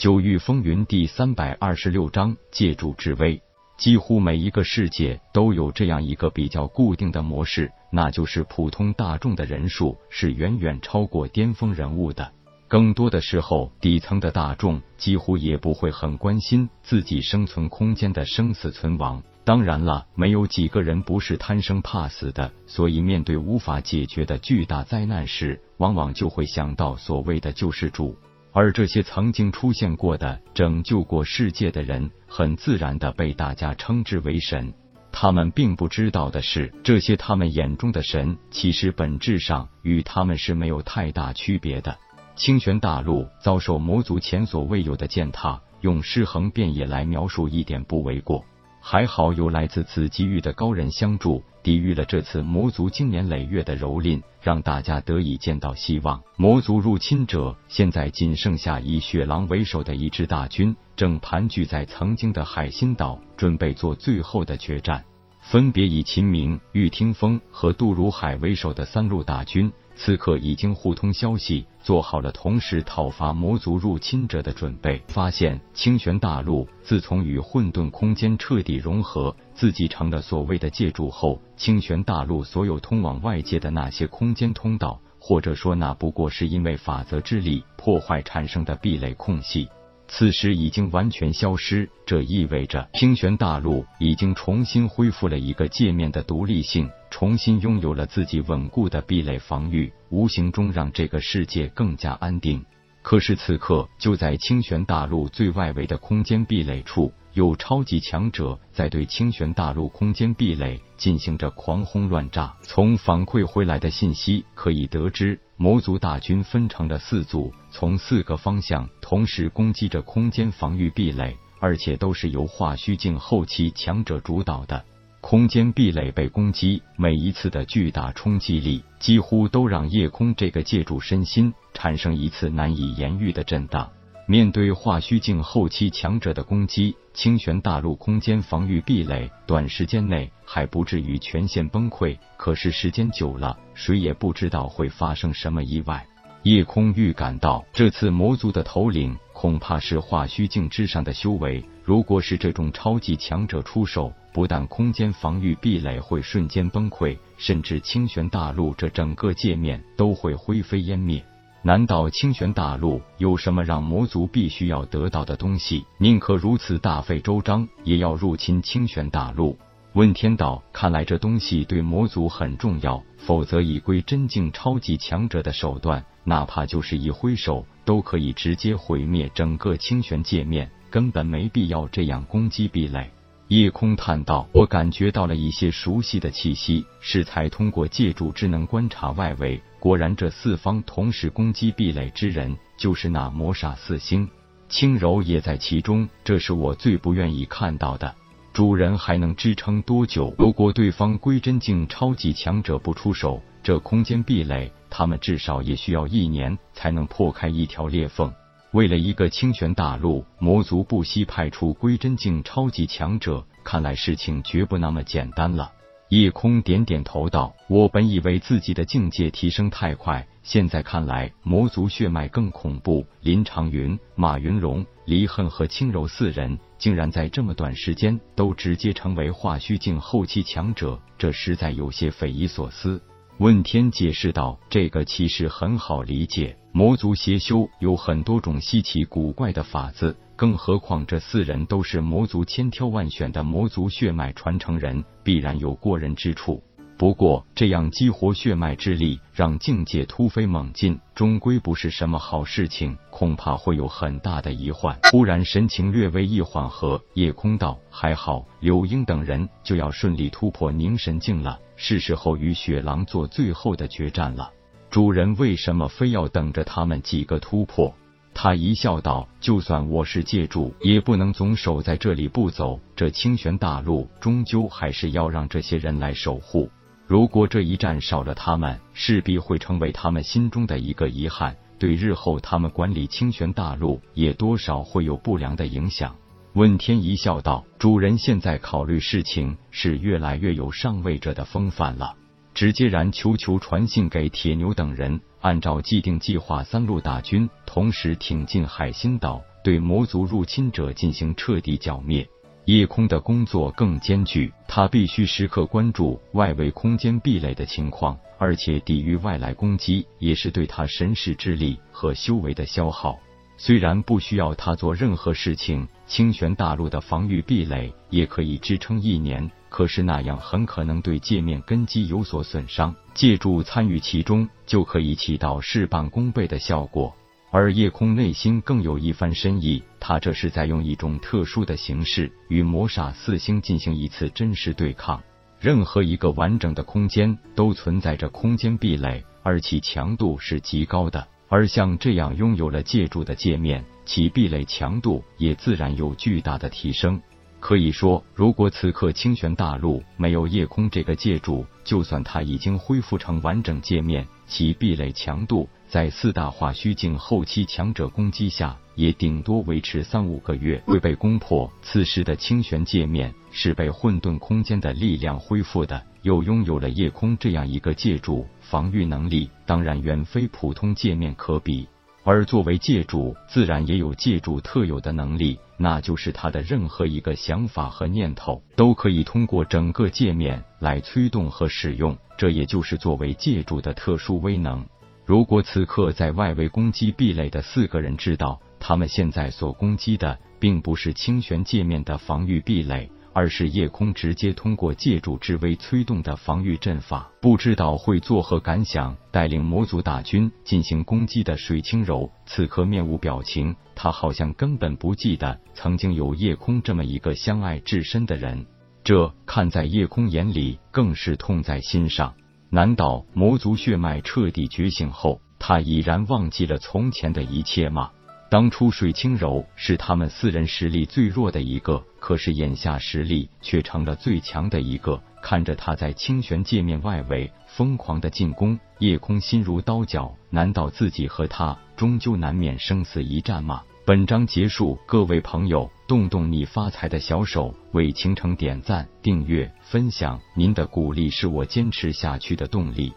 九域风云第三百二十六章借助之威。几乎每一个世界都有这样一个比较固定的模式，那就是普通大众的人数是远远超过巅峰人物的。更多的时候，底层的大众几乎也不会很关心自己生存空间的生死存亡。当然了，没有几个人不是贪生怕死的，所以面对无法解决的巨大灾难时，往往就会想到所谓的救世主。而这些曾经出现过的拯救过世界的人，很自然的被大家称之为神。他们并不知道的是，这些他们眼中的神，其实本质上与他们是没有太大区别的。清玄大陆遭受魔族前所未有的践踏，用尸横遍野来描述一点不为过。还好有来自紫极域的高人相助，抵御了这次魔族经年累月的蹂躏，让大家得以见到希望。魔族入侵者现在仅剩下以雪狼为首的一支大军，正盘踞在曾经的海心岛，准备做最后的决战。分别以秦明、玉听风和杜如海为首的三路大军。此刻已经互通消息，做好了同时讨伐魔族入侵者的准备。发现清玄大陆自从与混沌空间彻底融合，自己成了所谓的借助后，清玄大陆所有通往外界的那些空间通道，或者说那不过是因为法则之力破坏产生的壁垒空隙。此时已经完全消失，这意味着清玄大陆已经重新恢复了一个界面的独立性，重新拥有了自己稳固的壁垒防御，无形中让这个世界更加安定。可是此刻，就在清玄大陆最外围的空间壁垒处。有超级强者在对清玄大陆空间壁垒进行着狂轰乱炸。从反馈回来的信息可以得知，魔族大军分成了四组，从四个方向同时攻击着空间防御壁垒，而且都是由化虚境后期强者主导的。空间壁垒被攻击，每一次的巨大冲击力几乎都让夜空这个借助身心产生一次难以言喻的震荡。面对化虚境后期强者的攻击，清玄大陆空间防御壁垒短时间内还不至于全线崩溃，可是时间久了，谁也不知道会发生什么意外。夜空预感到，这次魔族的头领恐怕是化虚境之上的修为。如果是这种超级强者出手，不但空间防御壁垒会瞬间崩溃，甚至清玄大陆这整个界面都会灰飞烟灭。难道清玄大陆有什么让魔族必须要得到的东西？宁可如此大费周章，也要入侵清玄大陆？问天道，看来这东西对魔族很重要，否则以归真境超级强者的手段，哪怕就是一挥手，都可以直接毁灭整个清玄界面，根本没必要这样攻击壁垒。夜空叹道：“我感觉到了一些熟悉的气息，适才通过借助智能观察外围。果然，这四方同时攻击壁垒之人，就是那魔煞四星，轻柔也在其中。这是我最不愿意看到的。主人还能支撑多久？如果对方归真境超级强者不出手，这空间壁垒，他们至少也需要一年才能破开一条裂缝。”为了一个清玄大陆，魔族不惜派出归真境超级强者，看来事情绝不那么简单了。夜空点点头道：“我本以为自己的境界提升太快，现在看来魔族血脉更恐怖。林长云、马云龙、离恨和轻柔四人，竟然在这么短时间都直接成为化虚境后期强者，这实在有些匪夷所思。”问天解释道：“这个其实很好理解。”魔族邪修有很多种稀奇古怪的法子，更何况这四人都是魔族千挑万选的魔族血脉传承人，必然有过人之处。不过，这样激活血脉之力，让境界突飞猛进，终归不是什么好事情，恐怕会有很大的疑患。忽然神情略微一缓和，夜空道：“还好，柳英等人就要顺利突破凝神境了，是时候与雪狼做最后的决战了。”主人为什么非要等着他们几个突破？他一笑道：“就算我是借助，也不能总守在这里不走。这清玄大陆终究还是要让这些人来守护。如果这一战少了他们，势必会成为他们心中的一个遗憾，对日后他们管理清玄大陆也多少会有不良的影响。”问天一笑道：“主人现在考虑事情是越来越有上位者的风范了。”直接然求求传信给铁牛等人，按照既定计划，三路大军同时挺进海心岛，对魔族入侵者进行彻底剿灭。夜空的工作更艰巨，他必须时刻关注外围空间壁垒的情况，而且抵御外来攻击也是对他神识之力和修为的消耗。虽然不需要他做任何事情，清玄大陆的防御壁垒也可以支撑一年，可是那样很可能对界面根基有所损伤。借助参与其中，就可以起到事半功倍的效果。而夜空内心更有一番深意，他这是在用一种特殊的形式与魔煞四星进行一次真实对抗。任何一个完整的空间都存在着空间壁垒，而其强度是极高的。而像这样拥有了借助的界面，其壁垒强度也自然有巨大的提升。可以说，如果此刻清玄大陆没有夜空这个借助，就算它已经恢复成完整界面，其壁垒强度。在四大化虚境后期强者攻击下，也顶多维持三五个月未被攻破。此时的清玄界面是被混沌空间的力量恢复的，又拥有了夜空这样一个借助，防御能力当然远非普通界面可比。而作为借助，自然也有借助特有的能力，那就是他的任何一个想法和念头都可以通过整个界面来催动和使用，这也就是作为借助的特殊威能。如果此刻在外围攻击壁垒的四个人知道，他们现在所攻击的并不是清玄界面的防御壁垒，而是夜空直接通过借助之威催动的防御阵法，不知道会作何感想。带领魔族大军进行攻击的水清柔此刻面无表情，他好像根本不记得曾经有夜空这么一个相爱至深的人，这看在夜空眼里更是痛在心上。难道魔族血脉彻底觉醒后，他已然忘记了从前的一切吗？当初水清柔是他们四人实力最弱的一个，可是眼下实力却成了最强的一个。看着他在清玄界面外围疯狂的进攻，夜空心如刀绞。难道自己和他终究难免生死一战吗？本章结束，各位朋友，动动你发财的小手，为倾城点赞、订阅、分享，您的鼓励是我坚持下去的动力。